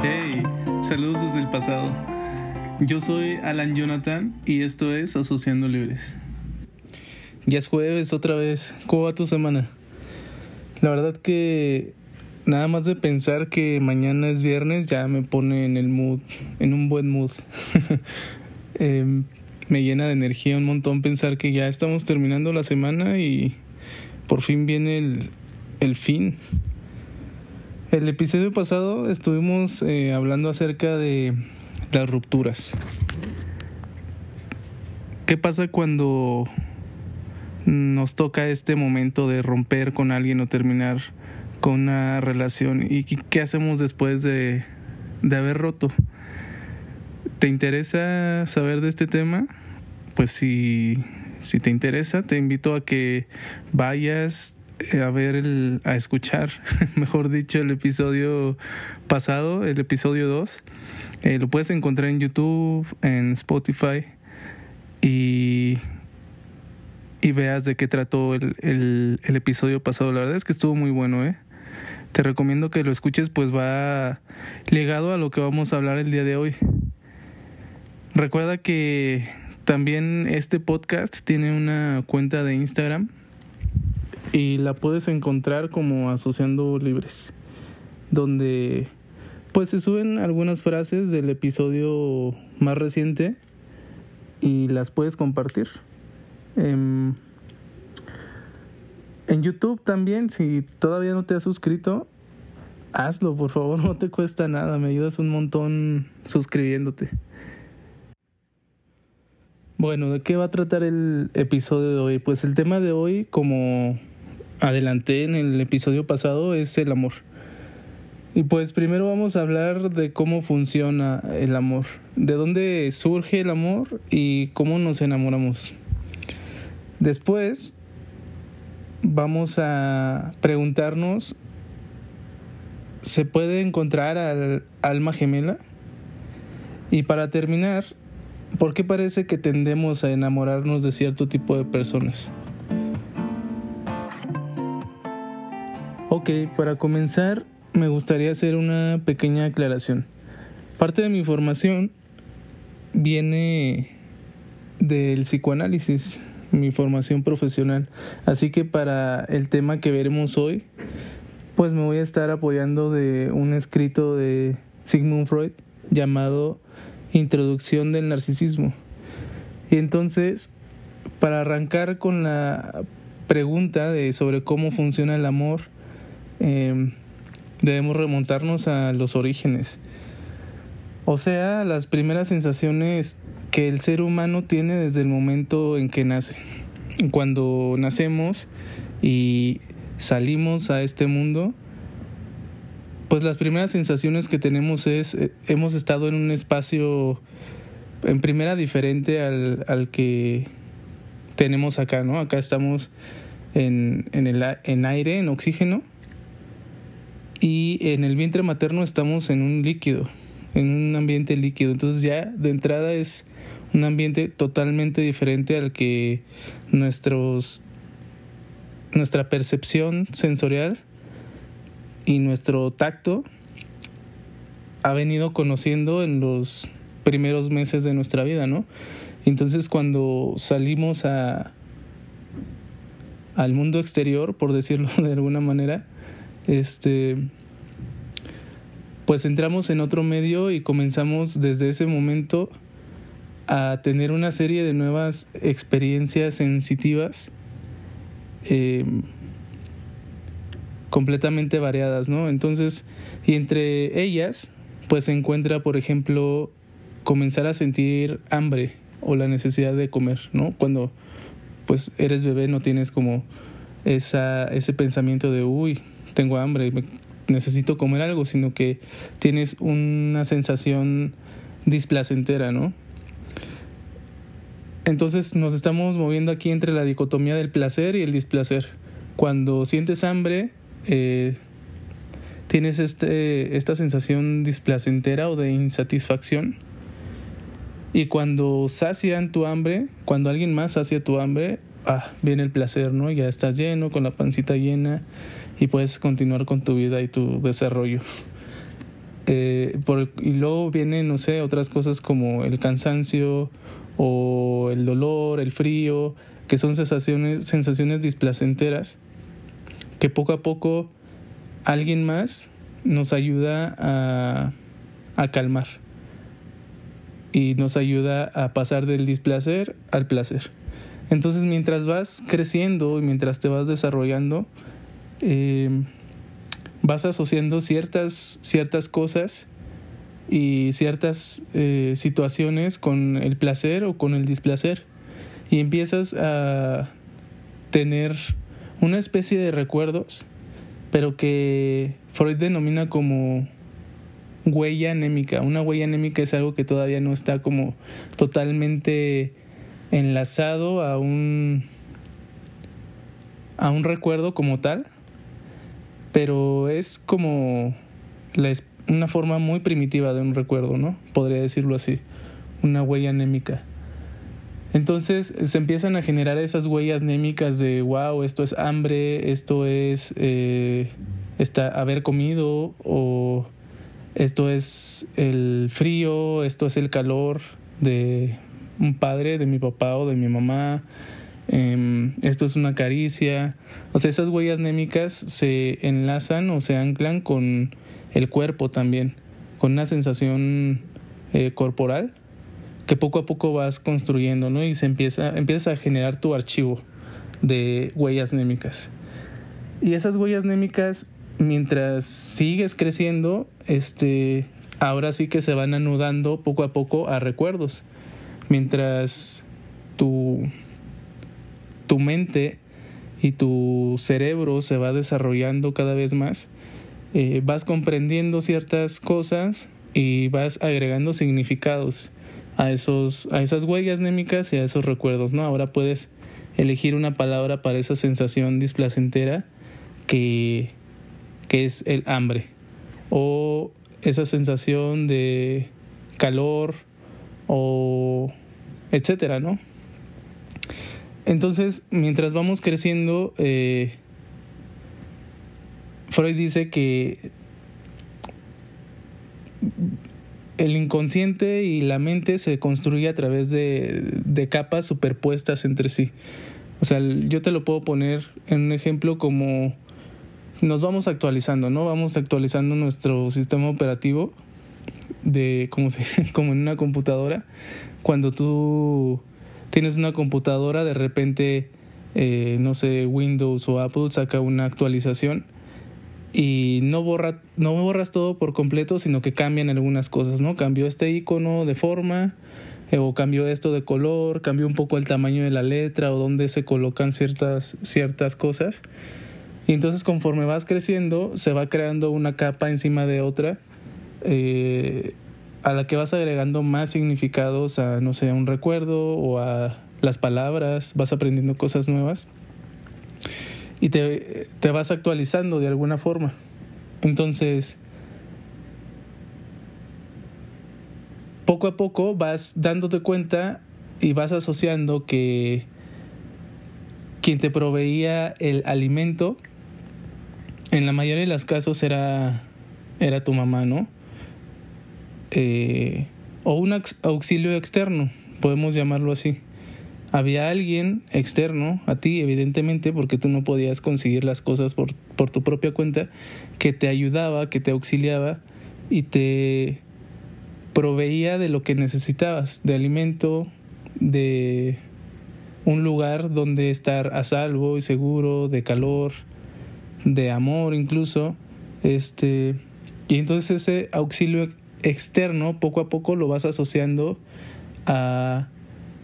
Hey, saludos desde el pasado. Yo soy Alan Jonathan y esto es Asociando Libres. Ya es jueves otra vez. ¿Cómo va tu semana? La verdad que nada más de pensar que mañana es viernes ya me pone en el mood, en un buen mood. Em, me llena de energía un montón pensar que ya estamos terminando la semana y por fin viene el, el fin. El episodio pasado estuvimos eh, hablando acerca de las rupturas. ¿Qué pasa cuando nos toca este momento de romper con alguien o terminar con una relación? ¿Y qué hacemos después de, de haber roto? ¿Te interesa saber de este tema? Pues si, si te interesa, te invito a que vayas, a ver, el, a escuchar, mejor dicho, el episodio pasado, el episodio 2. Eh, lo puedes encontrar en YouTube, en Spotify y, y veas de qué trató el, el, el, episodio pasado. La verdad es que estuvo muy bueno, ¿eh? Te recomiendo que lo escuches, pues va ligado a lo que vamos a hablar el día de hoy. Recuerda que también este podcast tiene una cuenta de Instagram y la puedes encontrar como Asociando Libres, donde pues se suben algunas frases del episodio más reciente y las puedes compartir. En, en YouTube también, si todavía no te has suscrito, hazlo, por favor, no te cuesta nada, me ayudas un montón suscribiéndote. Bueno, ¿de qué va a tratar el episodio de hoy? Pues el tema de hoy, como adelanté en el episodio pasado es el amor. Y pues primero vamos a hablar de cómo funciona el amor, de dónde surge el amor y cómo nos enamoramos. Después vamos a preguntarnos, ¿se puede encontrar al alma gemela? Y para terminar, ¿por qué parece que tendemos a enamorarnos de cierto tipo de personas? Ok, para comenzar me gustaría hacer una pequeña aclaración. Parte de mi formación viene del psicoanálisis, mi formación profesional. Así que para el tema que veremos hoy, pues me voy a estar apoyando de un escrito de Sigmund Freud llamado Introducción del Narcisismo. Y entonces, para arrancar con la pregunta de sobre cómo funciona el amor, eh, debemos remontarnos a los orígenes. O sea, las primeras sensaciones que el ser humano tiene desde el momento en que nace. Cuando nacemos y salimos a este mundo, pues las primeras sensaciones que tenemos es, eh, hemos estado en un espacio en primera diferente al, al que tenemos acá, ¿no? Acá estamos en, en, el, en aire, en oxígeno, y en el vientre materno estamos en un líquido, en un ambiente líquido. Entonces ya de entrada es un ambiente totalmente diferente al que nuestros nuestra percepción sensorial y nuestro tacto ha venido conociendo en los primeros meses de nuestra vida, ¿no? Entonces cuando salimos a al mundo exterior, por decirlo de alguna manera, este, pues entramos en otro medio y comenzamos desde ese momento a tener una serie de nuevas experiencias sensitivas eh, completamente variadas, ¿no? Entonces, y entre ellas, pues se encuentra, por ejemplo, comenzar a sentir hambre o la necesidad de comer, ¿no? Cuando pues eres bebé no tienes como esa, ese pensamiento de, uy, tengo hambre, necesito comer algo, sino que tienes una sensación displacentera, ¿no? Entonces nos estamos moviendo aquí entre la dicotomía del placer y el displacer. Cuando sientes hambre, eh, tienes este, esta sensación displacentera o de insatisfacción. Y cuando sacian tu hambre, cuando alguien más sacia tu hambre, ah, viene el placer, ¿no? Ya estás lleno, con la pancita llena, y puedes continuar con tu vida y tu desarrollo. Eh, y luego vienen, no sé, otras cosas como el cansancio o el dolor, el frío, que son sensaciones, sensaciones displacenteras, que poco a poco alguien más nos ayuda a, a calmar y nos ayuda a pasar del displacer al placer. Entonces mientras vas creciendo y mientras te vas desarrollando, eh, vas asociando ciertas, ciertas cosas y ciertas eh, situaciones con el placer o con el displacer y empiezas a tener una especie de recuerdos, pero que Freud denomina como huella anémica. Una huella anémica es algo que todavía no está como totalmente enlazado a un a un recuerdo como tal, pero es como una forma muy primitiva de un recuerdo, ¿no? Podría decirlo así, una huella anémica. Entonces se empiezan a generar esas huellas anémicas de, wow, esto es hambre, esto es eh, haber comido o esto es el frío, esto es el calor de un padre, de mi papá o de mi mamá, em, esto es una caricia. O sea, esas huellas némicas se enlazan o se anclan con el cuerpo también, con una sensación eh, corporal que poco a poco vas construyendo, ¿no? Y se empieza, empiezas a generar tu archivo de huellas némicas. Y esas huellas némicas mientras sigues creciendo, este, ahora sí que se van anudando poco a poco a recuerdos. Mientras tu, tu mente y tu cerebro se va desarrollando cada vez más, eh, vas comprendiendo ciertas cosas y vas agregando significados a, esos, a esas huellas némicas y a esos recuerdos, ¿no? Ahora puedes elegir una palabra para esa sensación displacentera que que es el hambre o esa sensación de calor o etcétera, ¿no? Entonces, mientras vamos creciendo, eh, Freud dice que el inconsciente y la mente se construye a través de, de capas superpuestas entre sí. O sea, yo te lo puedo poner en un ejemplo como nos vamos actualizando, ¿no? Vamos actualizando nuestro sistema operativo de como, si, como en una computadora. Cuando tú tienes una computadora, de repente, eh, no sé, Windows o Apple saca una actualización y no borra no borras todo por completo, sino que cambian algunas cosas, ¿no? Cambió este icono de forma eh, o cambió esto de color, cambió un poco el tamaño de la letra o dónde se colocan ciertas ciertas cosas. Y entonces conforme vas creciendo, se va creando una capa encima de otra, eh, a la que vas agregando más significados a, no sé, a un recuerdo o a las palabras, vas aprendiendo cosas nuevas y te, te vas actualizando de alguna forma. Entonces, poco a poco vas dándote cuenta y vas asociando que quien te proveía el alimento en la mayoría de los casos era, era tu mamá, ¿no? Eh, o un auxilio externo, podemos llamarlo así. Había alguien externo a ti, evidentemente, porque tú no podías conseguir las cosas por, por tu propia cuenta, que te ayudaba, que te auxiliaba y te proveía de lo que necesitabas, de alimento, de un lugar donde estar a salvo y seguro, de calor, de amor incluso, este, y entonces ese auxilio externo poco a poco lo vas asociando a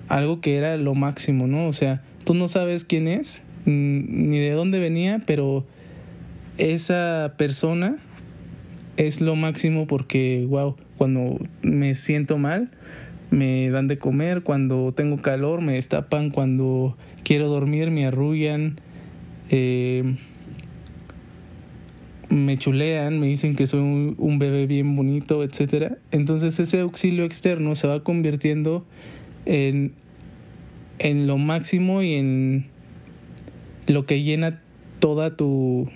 algo que era lo máximo, ¿no? O sea, tú no sabes quién es, ni de dónde venía, pero esa persona es lo máximo porque, wow, cuando me siento mal, me dan de comer, cuando tengo calor, me destapan, cuando quiero dormir, me arrullan. Eh, me chulean, me dicen que soy un, bebé bien bonito, etcétera. Entonces ese auxilio externo se va convirtiendo en, en lo máximo y en lo que llena toda tu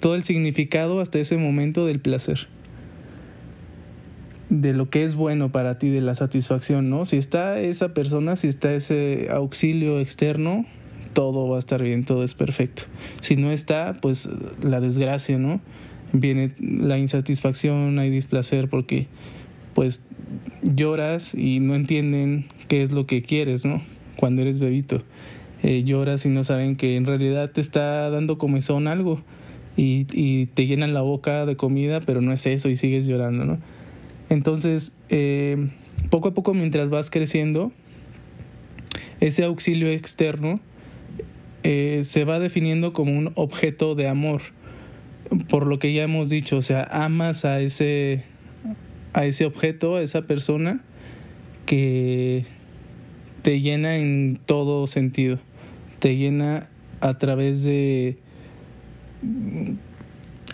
todo el significado hasta ese momento del placer de lo que es bueno para ti, de la satisfacción, ¿no? Si está esa persona, si está ese auxilio externo, todo va a estar bien, todo es perfecto. Si no está, pues la desgracia, ¿no? Viene la insatisfacción, hay displacer porque pues lloras y no entienden qué es lo que quieres, ¿no? Cuando eres bebito. Eh, lloras y no saben que en realidad te está dando comezón algo y, y te llenan la boca de comida, pero no es eso y sigues llorando, ¿no? Entonces, eh, poco a poco mientras vas creciendo, ese auxilio externo eh, se va definiendo como un objeto de amor, por lo que ya hemos dicho, o sea, amas a ese, a ese objeto, a esa persona que te llena en todo sentido, te llena a través de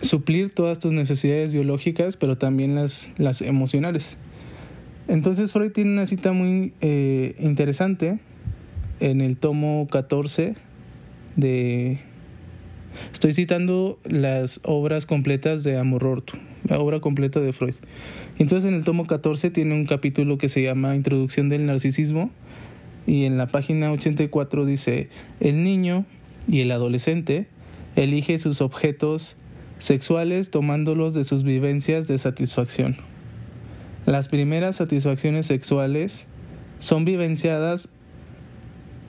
suplir todas tus necesidades biológicas, pero también las, las emocionales. Entonces Freud tiene una cita muy eh, interesante en el tomo 14 de... Estoy citando las obras completas de Amororto, la obra completa de Freud. Entonces en el tomo 14 tiene un capítulo que se llama Introducción del Narcisismo y en la página 84 dice, el niño y el adolescente elige sus objetos sexuales tomándolos de sus vivencias de satisfacción. Las primeras satisfacciones sexuales son vivenciadas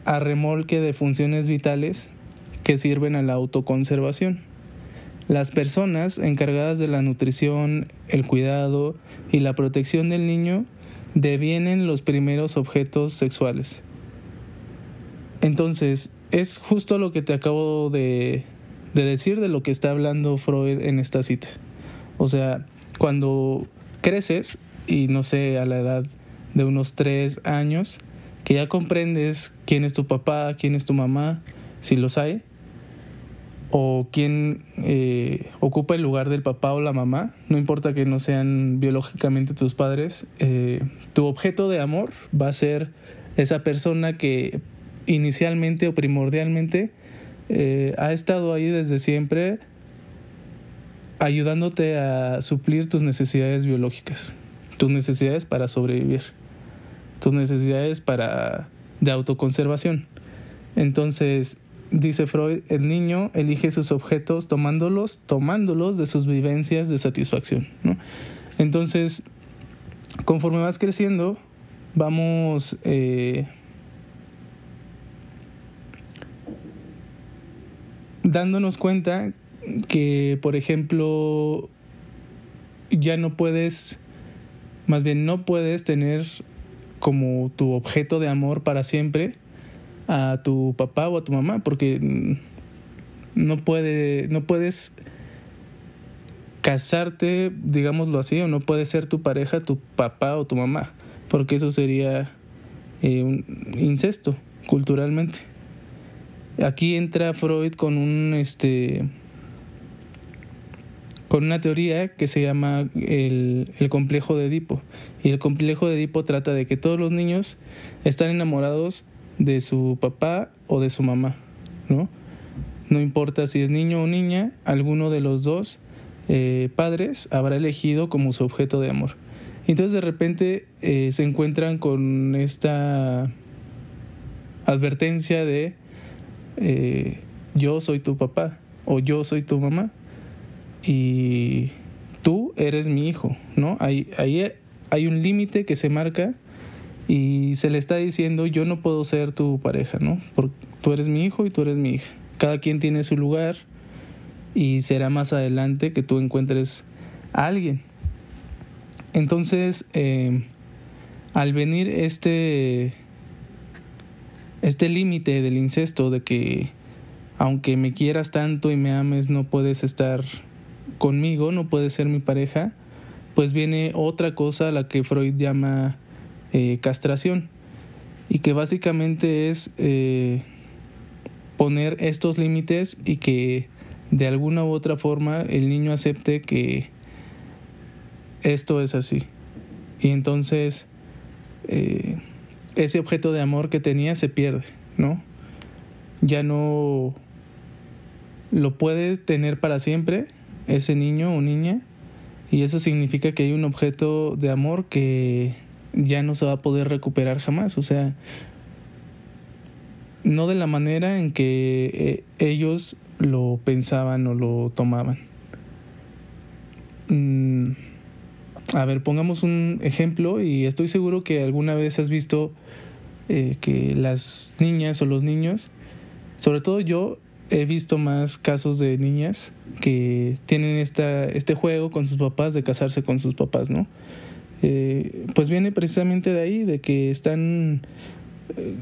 a remolque de funciones vitales que sirven a la autoconservación. Las personas encargadas de la nutrición, el cuidado y la protección del niño devienen los primeros objetos sexuales. Entonces, es justo lo que te acabo de, de decir de lo que está hablando Freud en esta cita. O sea, cuando creces y no sé, a la edad de unos tres años, que ya comprendes quién es tu papá, quién es tu mamá, si los hay, o quién eh, ocupa el lugar del papá o la mamá, no importa que no sean biológicamente tus padres, eh, tu objeto de amor va a ser esa persona que inicialmente o primordialmente eh, ha estado ahí desde siempre ayudándote a suplir tus necesidades biológicas, tus necesidades para sobrevivir, tus necesidades para de autoconservación. Entonces, dice Freud, el niño elige sus objetos tomándolos, tomándolos de sus vivencias de satisfacción. Entonces, conforme vas creciendo, vamos eh, dándonos cuenta que, por ejemplo, ya no puedes, más bien no puedes tener como tu objeto de amor para siempre a tu papá o a tu mamá, porque no puede, no puedes casarte, digámoslo así, o no puede ser tu pareja tu papá o tu mamá, porque eso sería eh, un incesto culturalmente. Aquí entra Freud con un este con una teoría que se llama el, el, complejo de Edipo. Y el complejo de Edipo trata de que todos los niños están enamorados de su papá o de su mamá, ¿no? No importa si es niño o niña, alguno de los dos eh, padres habrá elegido como su objeto de amor. Entonces de repente eh, se encuentran con esta advertencia de eh, yo soy tu papá o yo soy tu mamá y tú eres mi hijo, ¿no? Ahí, ahí hay un límite que se marca y se le está diciendo yo no puedo ser tu pareja, ¿no? Porque tú eres mi hijo y tú eres mi hija. Cada quien tiene su lugar y será más adelante que tú encuentres a alguien. Entonces, eh, al venir este este límite del incesto de que aunque me quieras tanto y me ames no puedes estar conmigo, no puedes ser mi pareja, pues viene otra cosa a la que Freud llama eh, castración y que básicamente es eh, poner estos límites y que de alguna u otra forma el niño acepte que esto es así. Y entonces eh, ese objeto de amor que tenía se pierde, ¿no? Ya no lo puede tener para siempre ese niño o niña y eso significa que hay un objeto de amor que ya no se va a poder recuperar jamás, o sea, no de la manera en que eh, ellos lo pensaban o lo tomaban. Mm, a ver, pongamos un ejemplo y estoy seguro que alguna vez has visto eh, que las niñas o los niños, sobre todo yo, he visto más casos de niñas que tienen esta, este juego con sus papás de casarse con sus papás, ¿no? Eh, pues viene precisamente de ahí, de que están eh,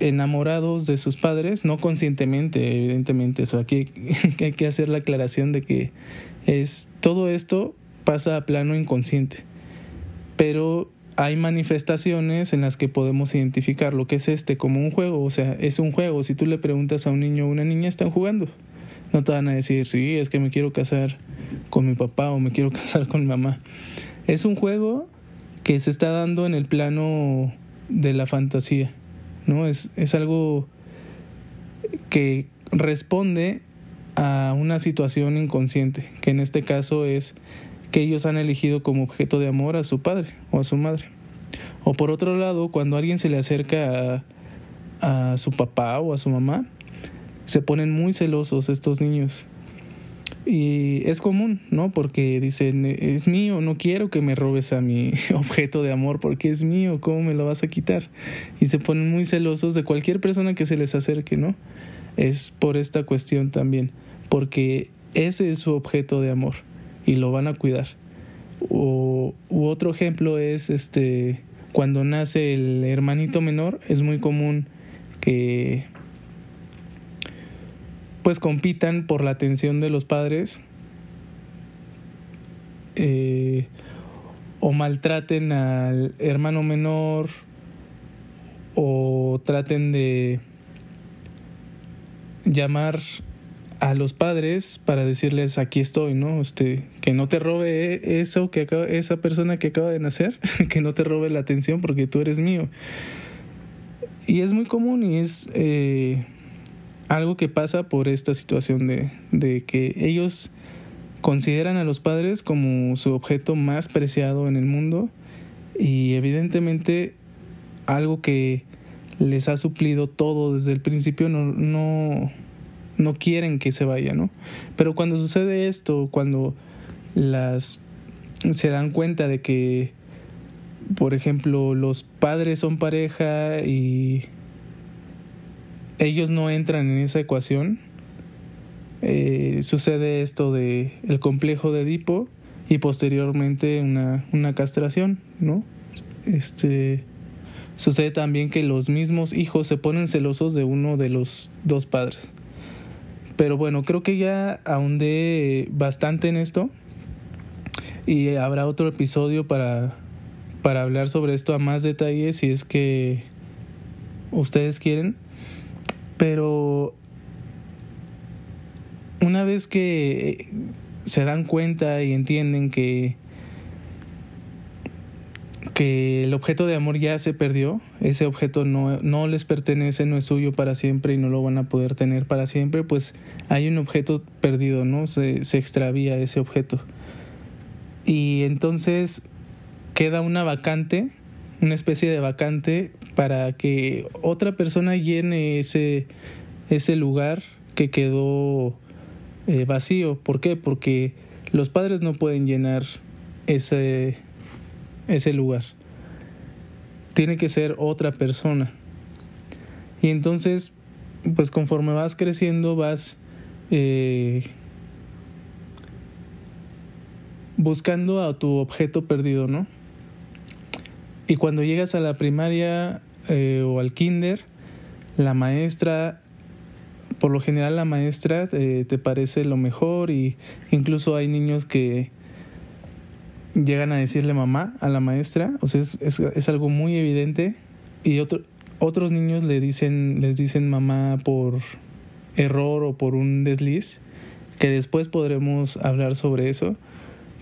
enamorados de sus padres, no conscientemente, evidentemente. Eso aquí hay que hacer la aclaración de que es todo esto pasa a plano inconsciente, pero hay manifestaciones en las que podemos identificar lo que es este como un juego, o sea, es un juego. Si tú le preguntas a un niño o una niña, están jugando. No te van a decir, sí, es que me quiero casar con mi papá o me quiero casar con mi mamá. Es un juego que se está dando en el plano de la fantasía, ¿no? Es, es algo que responde a una situación inconsciente, que en este caso es que ellos han elegido como objeto de amor a su padre o a su madre. O por otro lado, cuando alguien se le acerca a, a su papá o a su mamá, se ponen muy celosos estos niños. Y es común, ¿no? Porque dicen, es mío, no quiero que me robes a mi objeto de amor porque es mío, ¿cómo me lo vas a quitar? Y se ponen muy celosos de cualquier persona que se les acerque, ¿no? Es por esta cuestión también, porque ese es su objeto de amor y lo van a cuidar. O, u otro ejemplo es este cuando nace el hermanito menor, es muy común que pues compitan por la atención de los padres eh, o maltraten al hermano menor o traten de llamar a los padres para decirles aquí estoy, ¿no? Este, que no te robe eso que acaba, esa persona que acaba de nacer, que no te robe la atención porque tú eres mío. Y es muy común y es eh, algo que pasa por esta situación de, de que ellos consideran a los padres como su objeto más preciado en el mundo y evidentemente algo que les ha suplido todo desde el principio no, no no quieren que se vaya, ¿no? Pero cuando sucede esto, cuando las se dan cuenta de que, por ejemplo, los padres son pareja y ellos no entran en esa ecuación, eh, sucede esto de el complejo de Edipo y posteriormente una, una castración, ¿no? Este sucede también que los mismos hijos se ponen celosos de uno de los dos padres. Pero bueno, creo que ya ahondé bastante en esto y habrá otro episodio para, para hablar sobre esto a más detalle si es que ustedes quieren. Pero una vez que se dan cuenta y entienden que que el objeto de amor ya se perdió, ese objeto no, no les pertenece, no es suyo para siempre y no lo van a poder tener para siempre, pues hay un objeto perdido, ¿no? Se, se extravía ese objeto. Y entonces queda una vacante, una especie de vacante para que otra persona llene ese, ese lugar que quedó eh, vacío. ¿Por qué? Porque los padres no pueden llenar ese, ese lugar. Tiene que ser otra persona. Y entonces, pues conforme vas creciendo, vas eh, buscando a tu objeto perdido, ¿no? Y cuando llegas a la primaria eh, o al kinder, la maestra, por lo general la maestra eh, te parece lo mejor y incluso hay niños que llegan a decirle mamá a la maestra, o sea, es, es, algo muy evidente. Y otro, otros niños le dicen, les dicen mamá por error o por un desliz, que después podremos hablar sobre eso,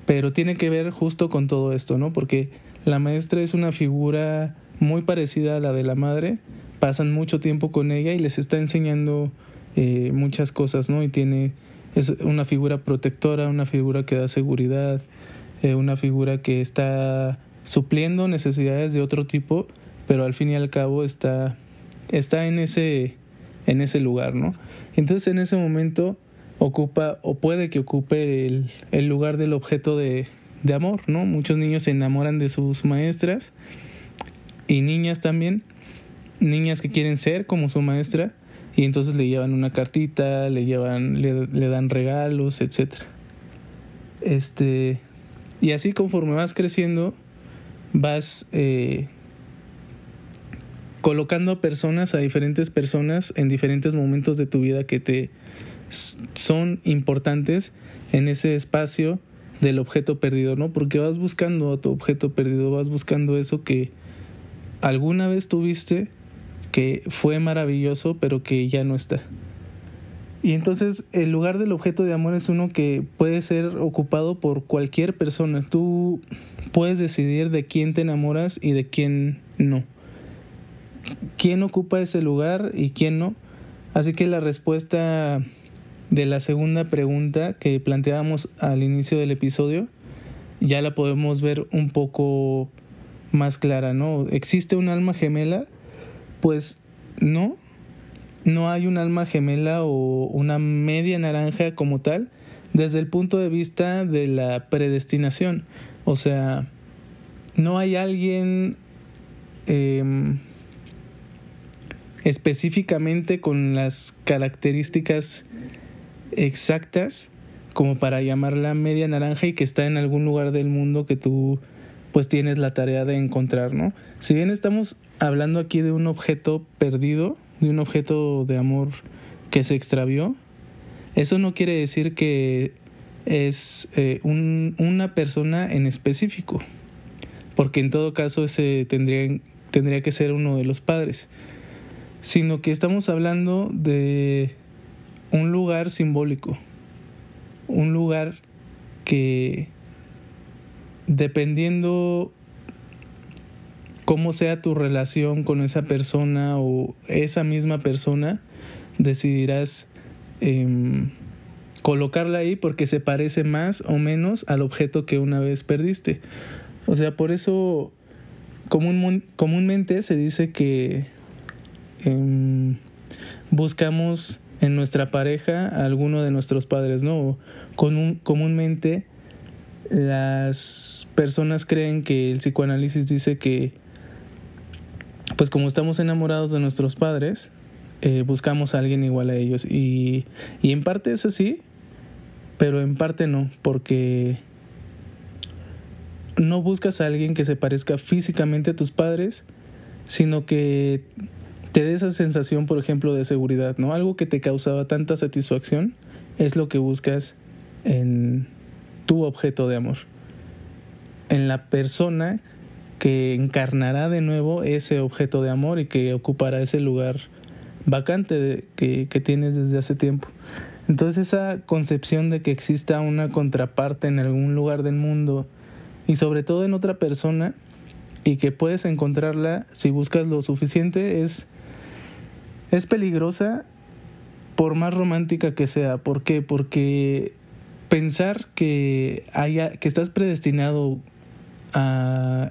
pero tiene que ver justo con todo esto, ¿no? Porque la maestra es una figura muy parecida a la de la madre, pasan mucho tiempo con ella y les está enseñando eh, muchas cosas, ¿no? Y tiene es una figura protectora, una figura que da seguridad, eh, una figura que está supliendo necesidades de otro tipo, pero al fin y al cabo está, está en, ese, en ese lugar, ¿no? Entonces en ese momento ocupa o puede que ocupe el, el lugar del objeto de, de amor, ¿no? Muchos niños se enamoran de sus maestras y niñas también, niñas que quieren ser como su maestra y entonces le llevan una cartita, le llevan, le, le dan regalos, etcétera. Este, y así conforme vas creciendo, vas eh, colocando a personas, a diferentes personas en diferentes momentos de tu vida que te son importantes en ese espacio del objeto perdido, ¿no? Porque vas buscando a tu objeto perdido, vas buscando eso que alguna vez tuviste, que fue maravilloso, pero que ya no está. Y entonces el lugar del objeto de amor es uno que puede ser ocupado por cualquier persona. Tú puedes decidir de quién te enamoras y de quién no. ¿Quién ocupa ese lugar y quién no? Así que la respuesta de la segunda pregunta que planteábamos al inicio del episodio ya la podemos ver un poco más clara, ¿no? ¿Existe un alma gemela? Pues no, no hay un alma gemela o una media naranja como tal desde el punto de vista de la predestinación. O sea, no hay alguien em, específicamente con las características exactas como para llamarla media naranja y que está en algún lugar del mundo que tú pues tienes la tarea de encontrar, ¿no? Si bien estamos hablando aquí de un objeto perdido, de un objeto de amor que se extravió, eso no quiere decir que es eh, un, una persona en específico, porque en todo caso ese tendría, tendría que ser uno de los padres, sino que estamos hablando de un lugar simbólico, un lugar que dependiendo cómo sea tu relación con esa persona o esa misma persona, decidirás em, colocarla ahí porque se parece más o menos al objeto que una vez perdiste. O sea, por eso comúnmente se dice que em, buscamos en nuestra pareja a alguno de nuestros padres, ¿no? Con comúnmente las personas creen que el psicoanálisis dice que pues como estamos enamorados de nuestros padres, eh, buscamos a alguien igual a ellos. Y, y en parte es así, pero en parte no, porque no buscas a alguien que se parezca físicamente a tus padres, sino que te dé esa sensación, por ejemplo, de seguridad, ¿no? Algo que te causaba tanta satisfacción es lo que buscas en tu objeto de amor. En la persona que encarnará de nuevo ese objeto de amor y que ocupará ese lugar vacante que, que tienes desde hace tiempo. Entonces esa concepción de que exista una contraparte en algún lugar del mundo y sobre todo en otra persona y que puedes encontrarla si buscas lo suficiente es, es peligrosa por más romántica que sea. ¿Por qué? Porque pensar que, haya, que estás predestinado a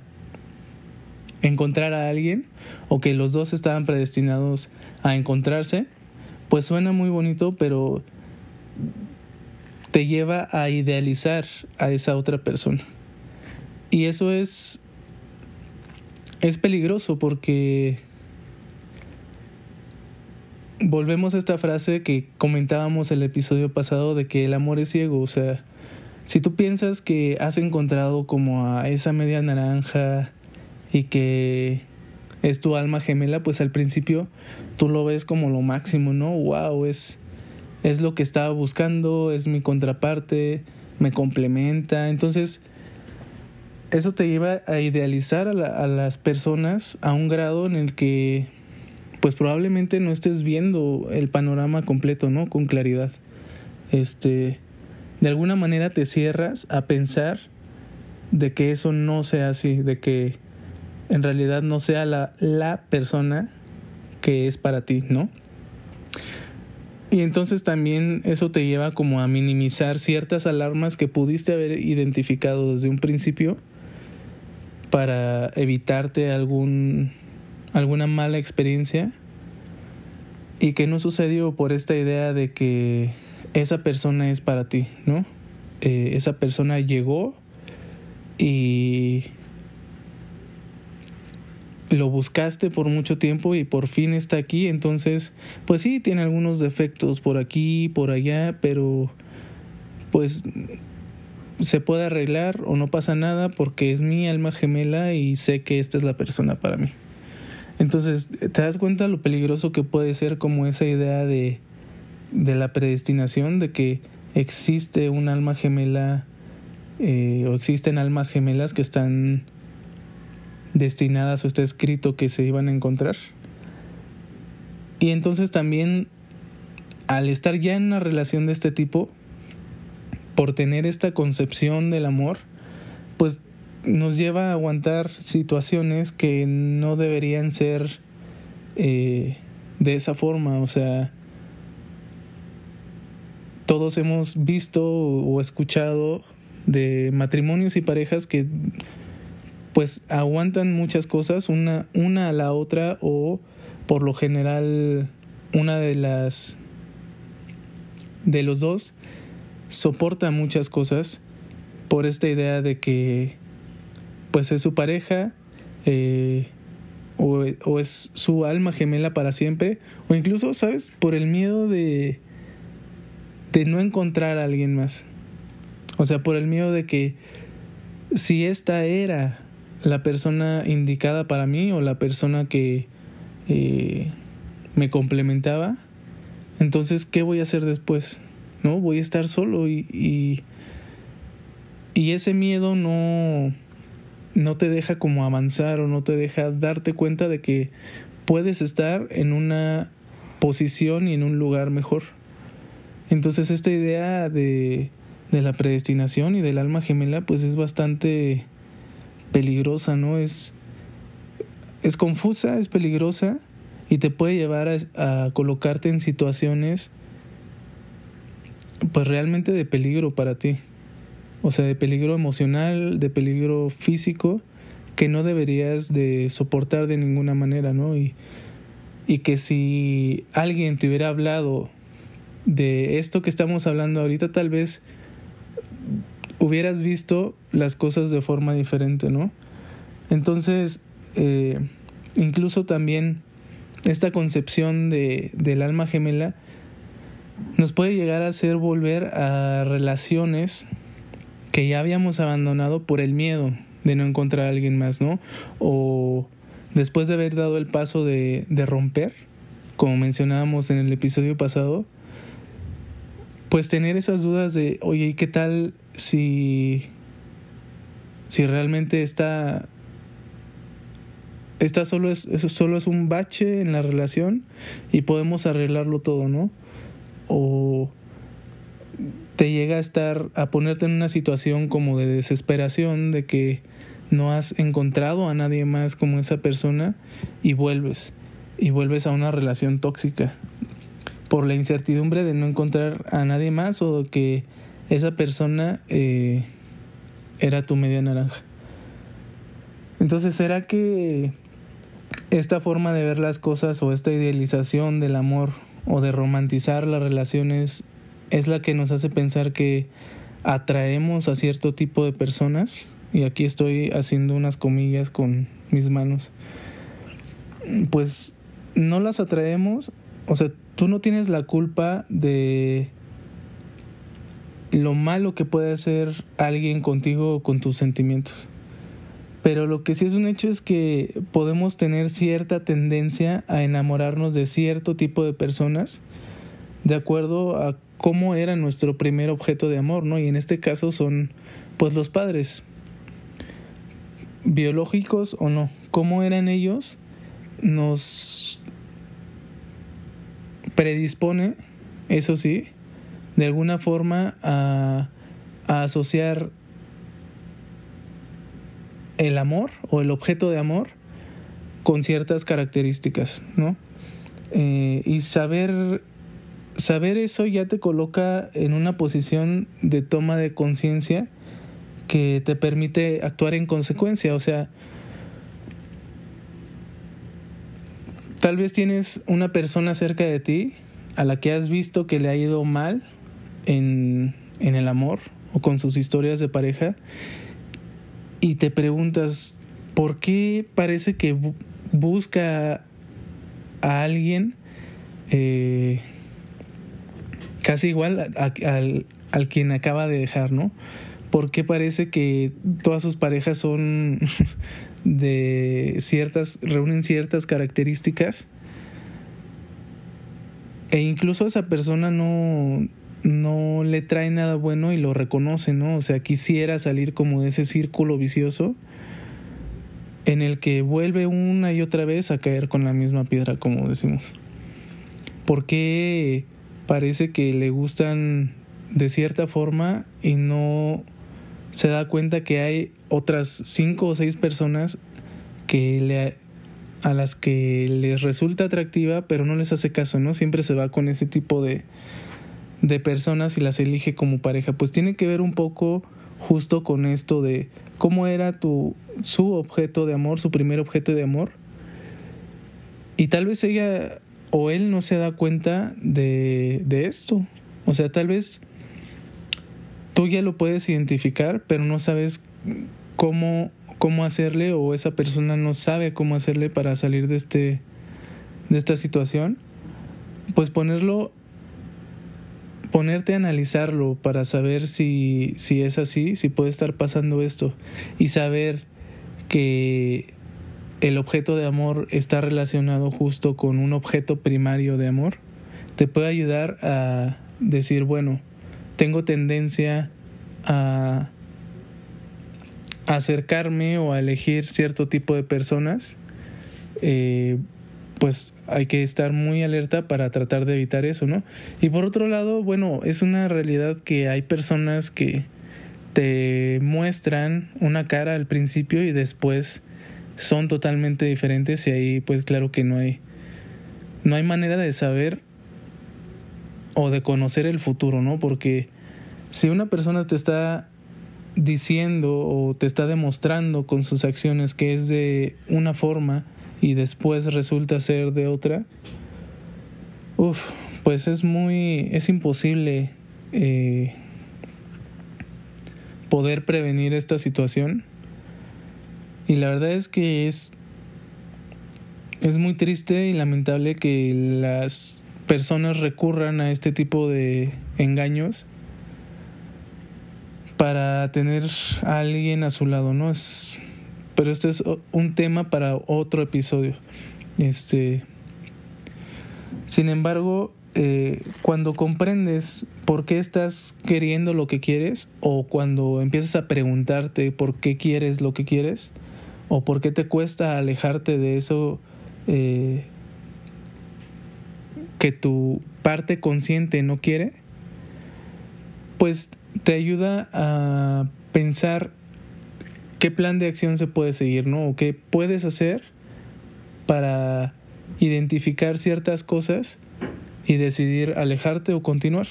encontrar a alguien o que los dos estaban predestinados a encontrarse, pues suena muy bonito, pero te lleva a idealizar a esa otra persona. Y eso es es peligroso porque volvemos a esta frase que comentábamos el episodio pasado de que el amor es ciego, o sea, si tú piensas que has encontrado como a esa media naranja y que es tu alma gemela, pues al principio tú lo ves como lo máximo, ¿no? Wow, es, es lo que estaba buscando, es mi contraparte, me complementa. Entonces, eso te lleva a idealizar a, a las personas a un grado en el que, pues probablemente no estés viendo el panorama completo, ¿no? Con claridad. Este, de alguna manera te cierras a pensar de que eso no sea así, de que en realidad no sea la, la persona que es para ti, ¿no? Y entonces también eso te lleva como a minimizar ciertas alarmas que pudiste haber identificado desde un principio para evitarte algún alguna mala experiencia y que no sucedió por esta idea de que esa persona es para ti, ¿no? Eh, esa persona llegó y lo buscaste por mucho tiempo y por fin está aquí, entonces, pues sí, tiene algunos defectos por aquí, por allá, pero pues se puede arreglar o no pasa nada porque es mi alma gemela y sé que esta es la persona para mí. Entonces, ¿te das cuenta lo peligroso que puede ser como esa idea de, de la predestinación, de que existe un alma gemela eh, o existen almas gemelas que están destinadas o está escrito que se iban a encontrar? Y entonces también, al estar ya en una relación de este tipo, por tener esta concepción del amor, pues nos lleva a aguantar situaciones que no deberían ser eh, de esa forma. O sea, todos hemos visto o escuchado de matrimonios y parejas que pues aguantan muchas cosas una, una a la otra o por lo general una de las de los dos soporta muchas cosas por esta idea de que pues es su pareja eh, o, o, es su alma gemela para siempre o incluso sabes por el miedo de de no encontrar a alguien más. O sea por el miedo de que si esta era la persona indicada para mí o la persona que eh, me complementaba entonces qué voy a hacer después no voy a estar solo y, y, y ese miedo no no te deja como avanzar o no te deja darte cuenta de que puedes estar en una posición y en un lugar mejor. Entonces esta idea de, de la predestinación y del alma gemela pues es bastante peligrosa, ¿no? Es, es confusa, es peligrosa y te puede llevar a, a colocarte en situaciones pues realmente de peligro para ti o sea, de peligro emocional, de peligro físico, que no deberías de soportar de ninguna manera, ¿no? Y, y que si alguien te hubiera hablado de esto que estamos hablando ahorita, tal vez hubieras visto las cosas de forma diferente, ¿no? Entonces, eh, incluso también esta concepción de, del alma gemela nos puede llegar a hacer volver a relaciones que ya habíamos abandonado por el miedo de no encontrar a alguien más, ¿no? O después de haber dado el paso de, de romper, como mencionábamos en el episodio pasado, pues tener esas dudas de, oye, ¿qué tal si, si realmente está, esta solo es, solo es un bache en la relación y podemos arreglarlo todo, ¿no? O te llega a estar a ponerte en una situación como de desesperación de que no has encontrado a nadie más como esa persona y vuelves y vuelves a una relación tóxica por la incertidumbre de no encontrar a nadie más o que esa persona eh, era tu media naranja. Entonces, ¿será que esta forma de ver las cosas o esta idealización del amor o de romantizar las relaciones es la que nos hace pensar que atraemos a cierto tipo de personas, y aquí estoy haciendo unas comillas con mis manos, pues no las atraemos, o sea, tú no tienes la culpa de lo malo que puede hacer alguien contigo o con tus sentimientos. Pero lo que sí es un hecho es que podemos tener cierta tendencia a enamorarnos de cierto tipo de personas de acuerdo a cómo era nuestro primer objeto de amor, ¿no? Y en este caso son pues los padres, biológicos o no, cómo eran ellos, nos predispone, eso sí, de alguna forma a, a asociar el amor o el objeto de amor con ciertas características, ¿no? Eh, y saber saber eso ya te coloca en una posición de toma de conciencia que te permite actuar en consecuencia. O sea, tal vez tienes una persona cerca de ti a la que has visto que le ha ido mal en, en el amor o con sus historias de pareja y te preguntas, ¿por qué parece que busca a alguien eh, casi igual al, al quien acaba de dejar, ¿no? ¿Por qué parece que todas sus parejas son de ciertas, reúnen ciertas características? E incluso esa persona no, no le trae nada bueno y lo reconoce, ¿no? O sea, quisiera salir como de ese círculo vicioso en el que vuelve una y otra vez a caer con la misma piedra, como decimos. ¿Por qué parece que le gustan de cierta forma y no se da cuenta que hay otras cinco o seis personas que le, a las que les resulta atractiva pero no les hace caso, ¿no? Siempre se va con ese tipo de, de personas y las elige como pareja. Pues tiene que ver un poco justo con esto de cómo era tu su objeto de amor, su primer objeto de amor. Y tal vez ella o él no se da cuenta de, de esto. O sea, tal vez tú ya lo puedes identificar, pero no sabes cómo, cómo hacerle o esa persona no sabe cómo hacerle para salir de este de esta situación. Pues ponerlo ponerte a analizarlo para saber si, si es así, si puede estar pasando esto y saber que el objeto de amor está relacionado justo con un objeto primario de amor, te puede ayudar a decir, bueno, tengo tendencia a acercarme o a elegir cierto tipo de personas eh, pues hay que estar muy alerta para tratar de evitar eso, ¿no? Y por otro lado, bueno, es una realidad que hay personas que te muestran una cara al principio y después son totalmente diferentes y ahí pues claro que no hay no hay manera de saber o de conocer el futuro, ¿no? Porque si una persona te está diciendo o te está demostrando con sus acciones que es de una forma y después resulta ser de otra, uf, pues es muy, es imposible eh, poder prevenir esta situación. Y la verdad es que es, es muy triste y lamentable que las personas recurran a este tipo de engaños para tener a alguien a su lado, ¿no? Es, pero este es un tema para otro episodio. Este, sin embargo, eh, cuando comprendes por qué estás queriendo lo que quieres o cuando empiezas a preguntarte por qué quieres lo que quieres o por qué te cuesta alejarte de eso eh, que tu parte consciente no quiere, pues te ayuda a pensar qué plan de acción se puede seguir, ¿no? O qué puedes hacer para identificar ciertas cosas y decidir alejarte o continuar.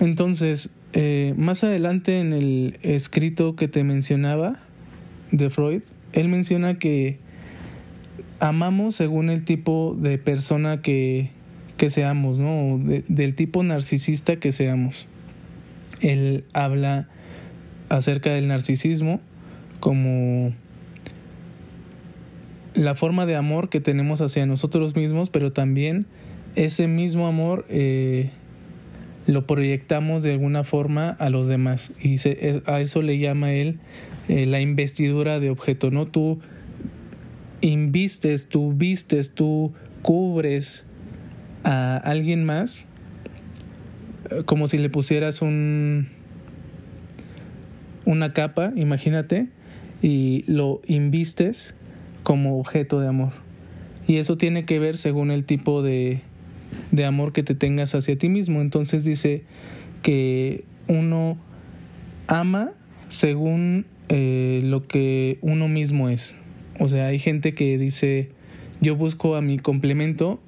Entonces, eh, más adelante en el escrito que te mencionaba de Freud, él menciona que amamos según el tipo de persona que, que seamos, ¿no? del tipo narcisista que seamos. Él habla acerca del narcisismo como la forma de amor que tenemos hacia nosotros mismos, pero también ese mismo amor eh, lo proyectamos de alguna forma a los demás y a eso le llama él eh, la investidura de objeto, ¿no? Tú invistes, tú vistes, tú cubres a alguien más eh, como si le pusieras un una capa, imagínate, y lo invistes como objeto de amor. Y eso tiene que ver según el tipo de, de amor que te tengas hacia ti mismo. Entonces dice que uno ama según eh, lo que uno mismo es. O sea, hay gente que dice, yo busco a mi complemento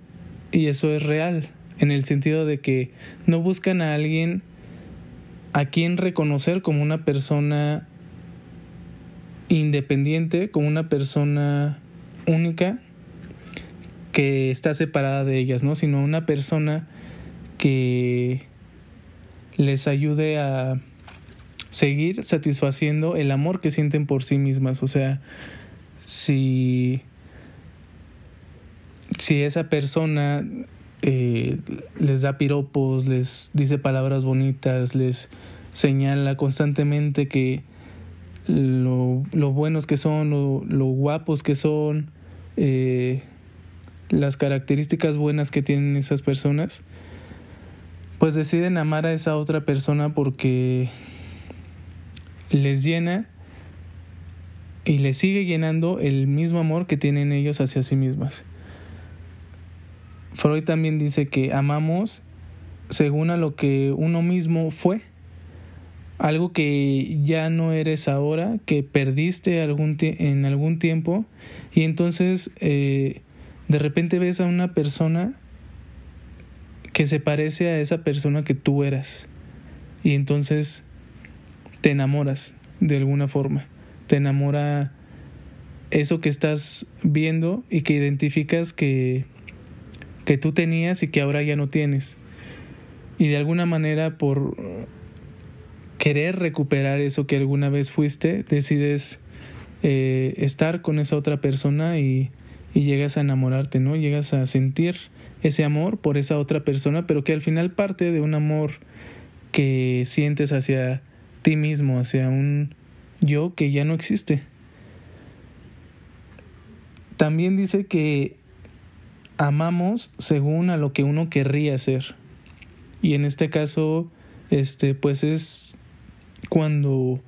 y eso es real. en el sentido de que no buscan a alguien a quien reconocer como una persona independiente, como una persona única que está separada de ellas, ¿no? Sino una persona que les ayude a seguir satisfaciendo el amor que sienten por sí mismas. O sea, si, si esa persona eh, les da piropos, les dice palabras bonitas, les señala constantemente que lo, buenos que son, lo, lo guapos que son, eh, las características buenas que tienen esas personas, pues deciden amar a esa otra persona porque les llena y les sigue llenando el mismo amor que tienen ellos hacia sí mismas. Freud también dice que amamos según a lo que uno mismo fue, algo que ya no eres ahora, que perdiste en algún tiempo, y entonces eh, de repente ves a una persona que se parece a esa persona que tú eras, y entonces te enamoras de alguna forma, te enamora eso que estás viendo y que identificas que que tú tenías y que ahora ya no tienes. Y de alguna manera por querer recuperar eso que alguna vez fuiste, decides eh, estar con esa otra persona y, y llegas a enamorarte, ¿no? Llegas a sentir ese amor por esa otra persona, pero que al final parte de un amor que sientes hacia ti mismo, hacia un yo que ya no existe. También dice que amamos según a lo que uno querría ser. Y en este caso, este, pues es cuando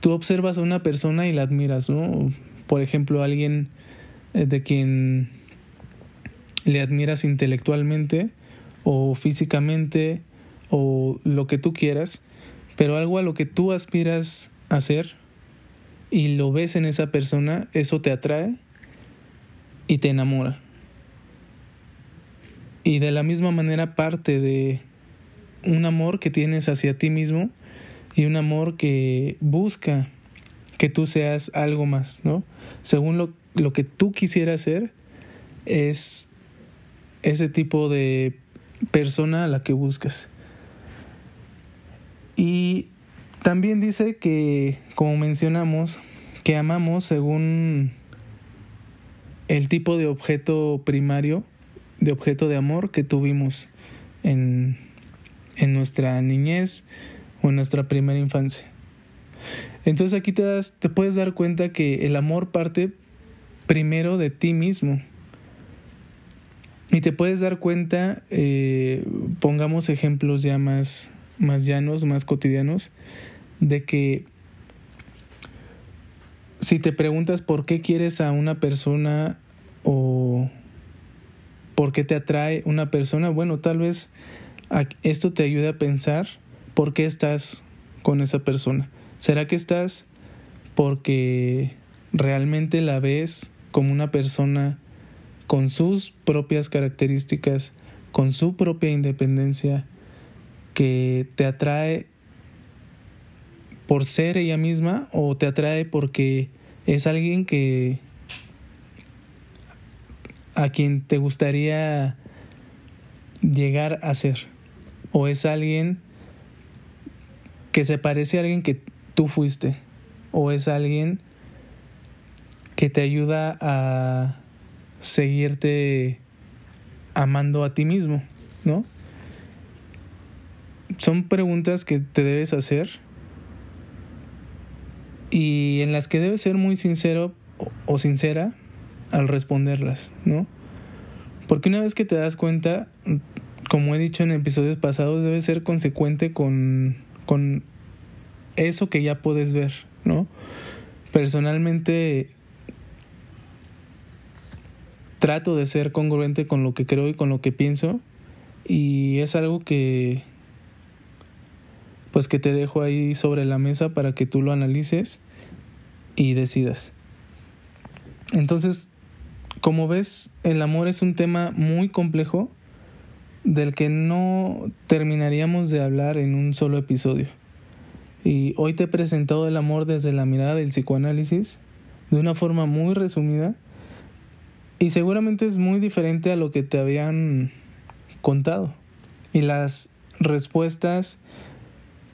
tú observas a una persona y la admiras, ¿no? Por ejemplo, alguien eh, de quien le admiras intelectualmente o físicamente o lo que tú quieras, pero algo a lo que tú aspiras a ser y lo ves en esa persona, eso te atrae y te enamora y de la misma manera parte de un amor que tienes hacia ti mismo y un amor que busca que tú seas algo más, ¿no? Según lo, lo que tú quisieras ser, es ese tipo de persona a la que buscas. Y también dice que, como mencionamos, que amamos según el tipo de objeto primario de objeto de amor que tuvimos en, en nuestra niñez o en nuestra primera infancia. Entonces aquí te, das, te puedes dar cuenta que el amor parte primero de ti mismo. Y te puedes dar cuenta, eh, pongamos ejemplos ya más, más llanos, más cotidianos, de que si te preguntas por qué quieres a una persona o ¿Por qué te atrae una persona? Bueno, tal vez esto te ayude a pensar por qué estás con esa persona. ¿Será que estás porque realmente la ves como una persona con sus propias características, con su propia independencia, que te atrae por ser ella misma o te atrae porque es alguien que a quien te gustaría llegar a ser? ¿O es alguien que se parece a alguien que tú fuiste? ¿O es alguien que te ayuda a seguirte amando a ti mismo? ¿No? Son preguntas que te debes hacer y en las que debes ser muy sincero o sincera al responderlas, ¿no? Porque una vez que te das cuenta, como he dicho en episodios pasados, debes ser consecuente con, con eso que ya puedes ver, ¿no? Personalmente trato de ser congruente con lo que creo y con lo que pienso y es algo que pues que te dejo ahí sobre la mesa para que tú lo analices y decidas. Entonces, como ves, el amor es un tema muy complejo del que no terminaríamos de hablar en un solo episodio. Y hoy te he presentado el amor desde la mirada del psicoanálisis, de una forma muy resumida, y seguramente es muy diferente a lo que te habían contado. Y las respuestas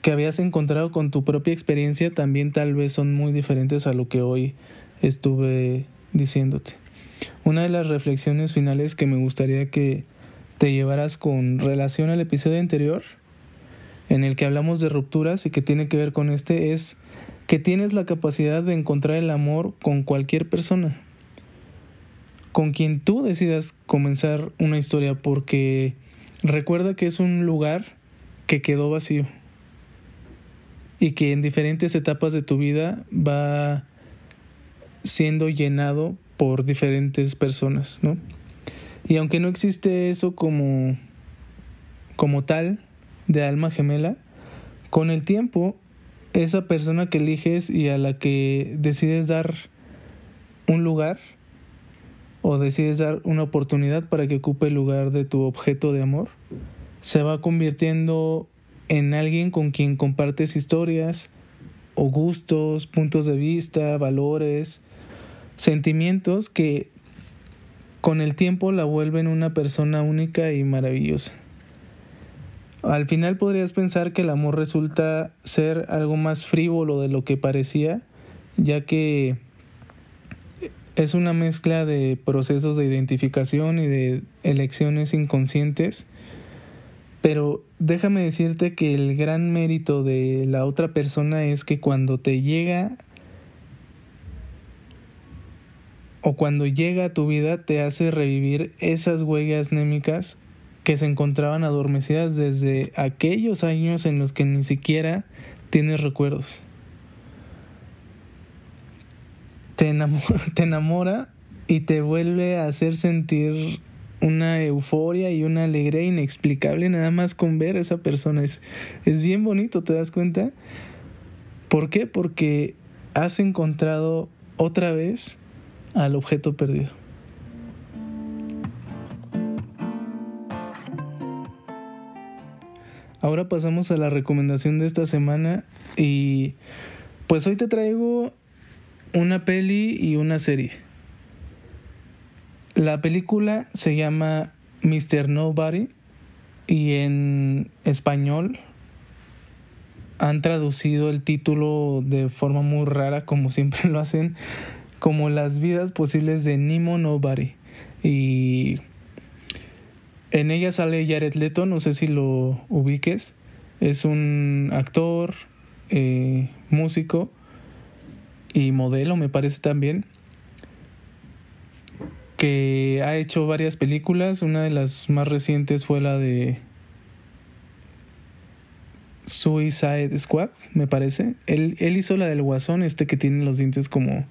que habías encontrado con tu propia experiencia también tal vez son muy diferentes a lo que hoy estuve diciéndote. Una de las reflexiones finales que me gustaría que te llevaras con relación al episodio anterior, en el que hablamos de rupturas y que tiene que ver con este, es que tienes la capacidad de encontrar el amor con cualquier persona, con quien tú decidas comenzar una historia, porque recuerda que es un lugar que quedó vacío y que en diferentes etapas de tu vida va siendo llenado por diferentes personas, ¿no? Y aunque no existe eso como, como tal de alma gemela, con el tiempo, esa persona que eliges y a la que decides dar un lugar o decides dar una oportunidad para que ocupe el lugar de tu objeto de amor, se va convirtiendo en alguien con quien compartes historias o gustos, puntos de vista, valores, sentimientos que con el tiempo la vuelven una persona única y maravillosa. Al final podrías pensar que el amor resulta ser algo más frívolo de lo que parecía, ya que es una mezcla de procesos de identificación y de elecciones inconscientes pero déjame decirte que el gran mérito de la otra persona es que cuando te llega o cuando llega a tu vida te hace revivir esas huellas némicas que se encontraban adormecidas desde aquellos años en los que ni siquiera tienes recuerdos. Te enamora, te enamora y te vuelve a hacer sentir una euforia y una alegría inexplicable nada más con ver a esa persona. Es, es bien bonito, ¿te das cuenta? ¿Por qué? Porque has encontrado otra vez al objeto perdido. Ahora pasamos a la recomendación de esta semana y pues hoy te traigo una peli y una serie. La película se llama Mr. Nobody y en español han traducido el título de forma muy rara, como siempre lo hacen, como las vidas posibles de Nemo Nobody. Y en ella sale Jared Leto, no sé si lo ubiques. Es un actor, eh, músico y modelo, me parece también que ha hecho varias películas. Una de las más recientes fue la de Suicide Squad, me parece. Él, él hizo la del guasón, este que tiene los dientes como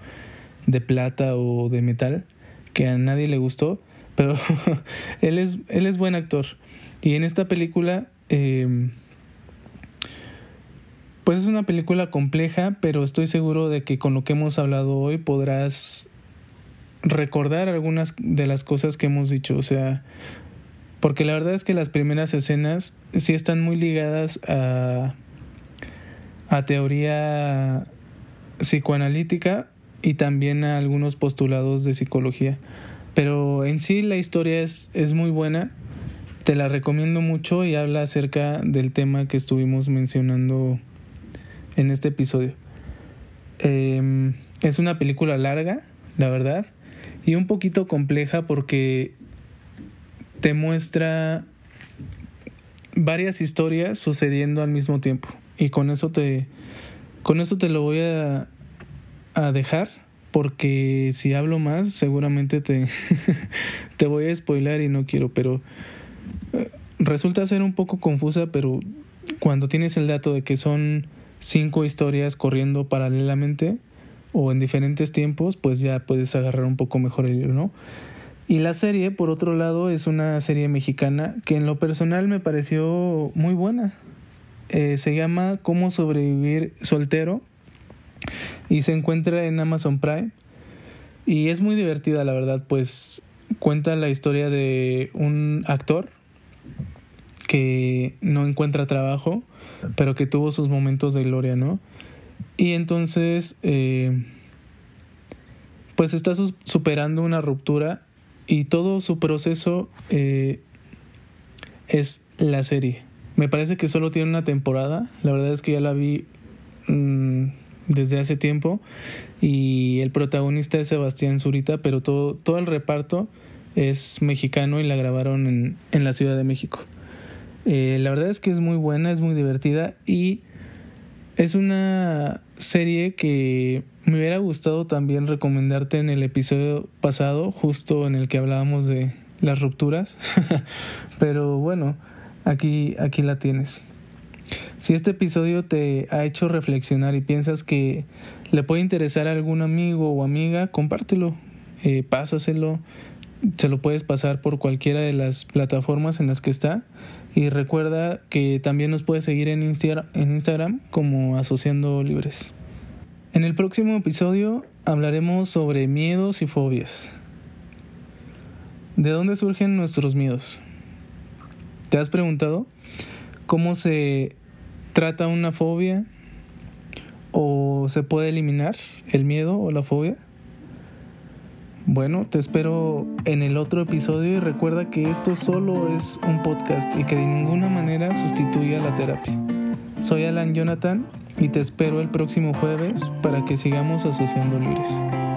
de plata o de metal, que a nadie le gustó, pero él, es, él es buen actor. Y en esta película, em, pues es una película compleja, pero estoy seguro de que con lo que hemos hablado hoy podrás recordar algunas de las cosas que hemos dicho, o sea, porque la verdad es que las primeras escenas sí están muy ligadas a, a teoría psicoanalítica y también a algunos postulados de psicología. Pero en sí la historia es, es muy buena, te la recomiendo mucho y habla acerca del tema que estuvimos mencionando en este episodio. Em, es una película larga, la verdad, y un poquito compleja porque te muestra varias historias sucediendo al mismo tiempo. Y con eso te con eso te lo voy a, a dejar porque si hablo más seguramente te te voy a spoilar y no quiero pero eh, resulta ser un poco confusa pero cuando tienes el dato de que son cinco historias corriendo paralelamente o en diferentes tiempos, pues ya puedes agarrar un poco mejor el ¿no? Y la serie, por otro lado, es una serie mexicana que en lo personal me pareció muy buena. Eh, se llama Cómo sobrevivir soltero y se encuentra en Amazon Prime. Y es muy divertida, la verdad, pues cuenta la historia de un actor que no encuentra trabajo, pero que tuvo sus momentos de gloria, ¿no? Y entonces, eh, pues está superando una ruptura y todo su proceso eh, es la serie. Me parece que solo tiene una temporada, la verdad es que ya la vi mm, desde hace tiempo y el protagonista es Sebastián Zurita, pero todo, todo el reparto es mexicano y la grabaron en, en la Ciudad de México. Eh, la verdad es que es muy buena, es muy divertida y es una serie que me hubiera gustado también recomendarte en el episodio pasado, justo en el que hablábamos de las rupturas. Pero bueno, aquí, aquí la tienes. Si este episodio te ha hecho reflexionar y piensas que le puede interesar a algún amigo o amiga, compártelo, eh, pásaselo, se lo puedes pasar por cualquiera de las plataformas en las que está. Y recuerda que también nos puedes seguir en, en Instagram como Asociando Libres. En el próximo episodio hablaremos sobre miedos y fobias. ¿De dónde surgen nuestros miedos? ¿Te has preguntado cómo se trata una fobia o se puede eliminar el miedo o la fobia? Bueno, te espero en el otro episodio y recuerda que esto solo es un podcast y que de ninguna manera sustituye a la terapia. Soy Alan Jonathan y te espero el próximo jueves para que sigamos asociando libres.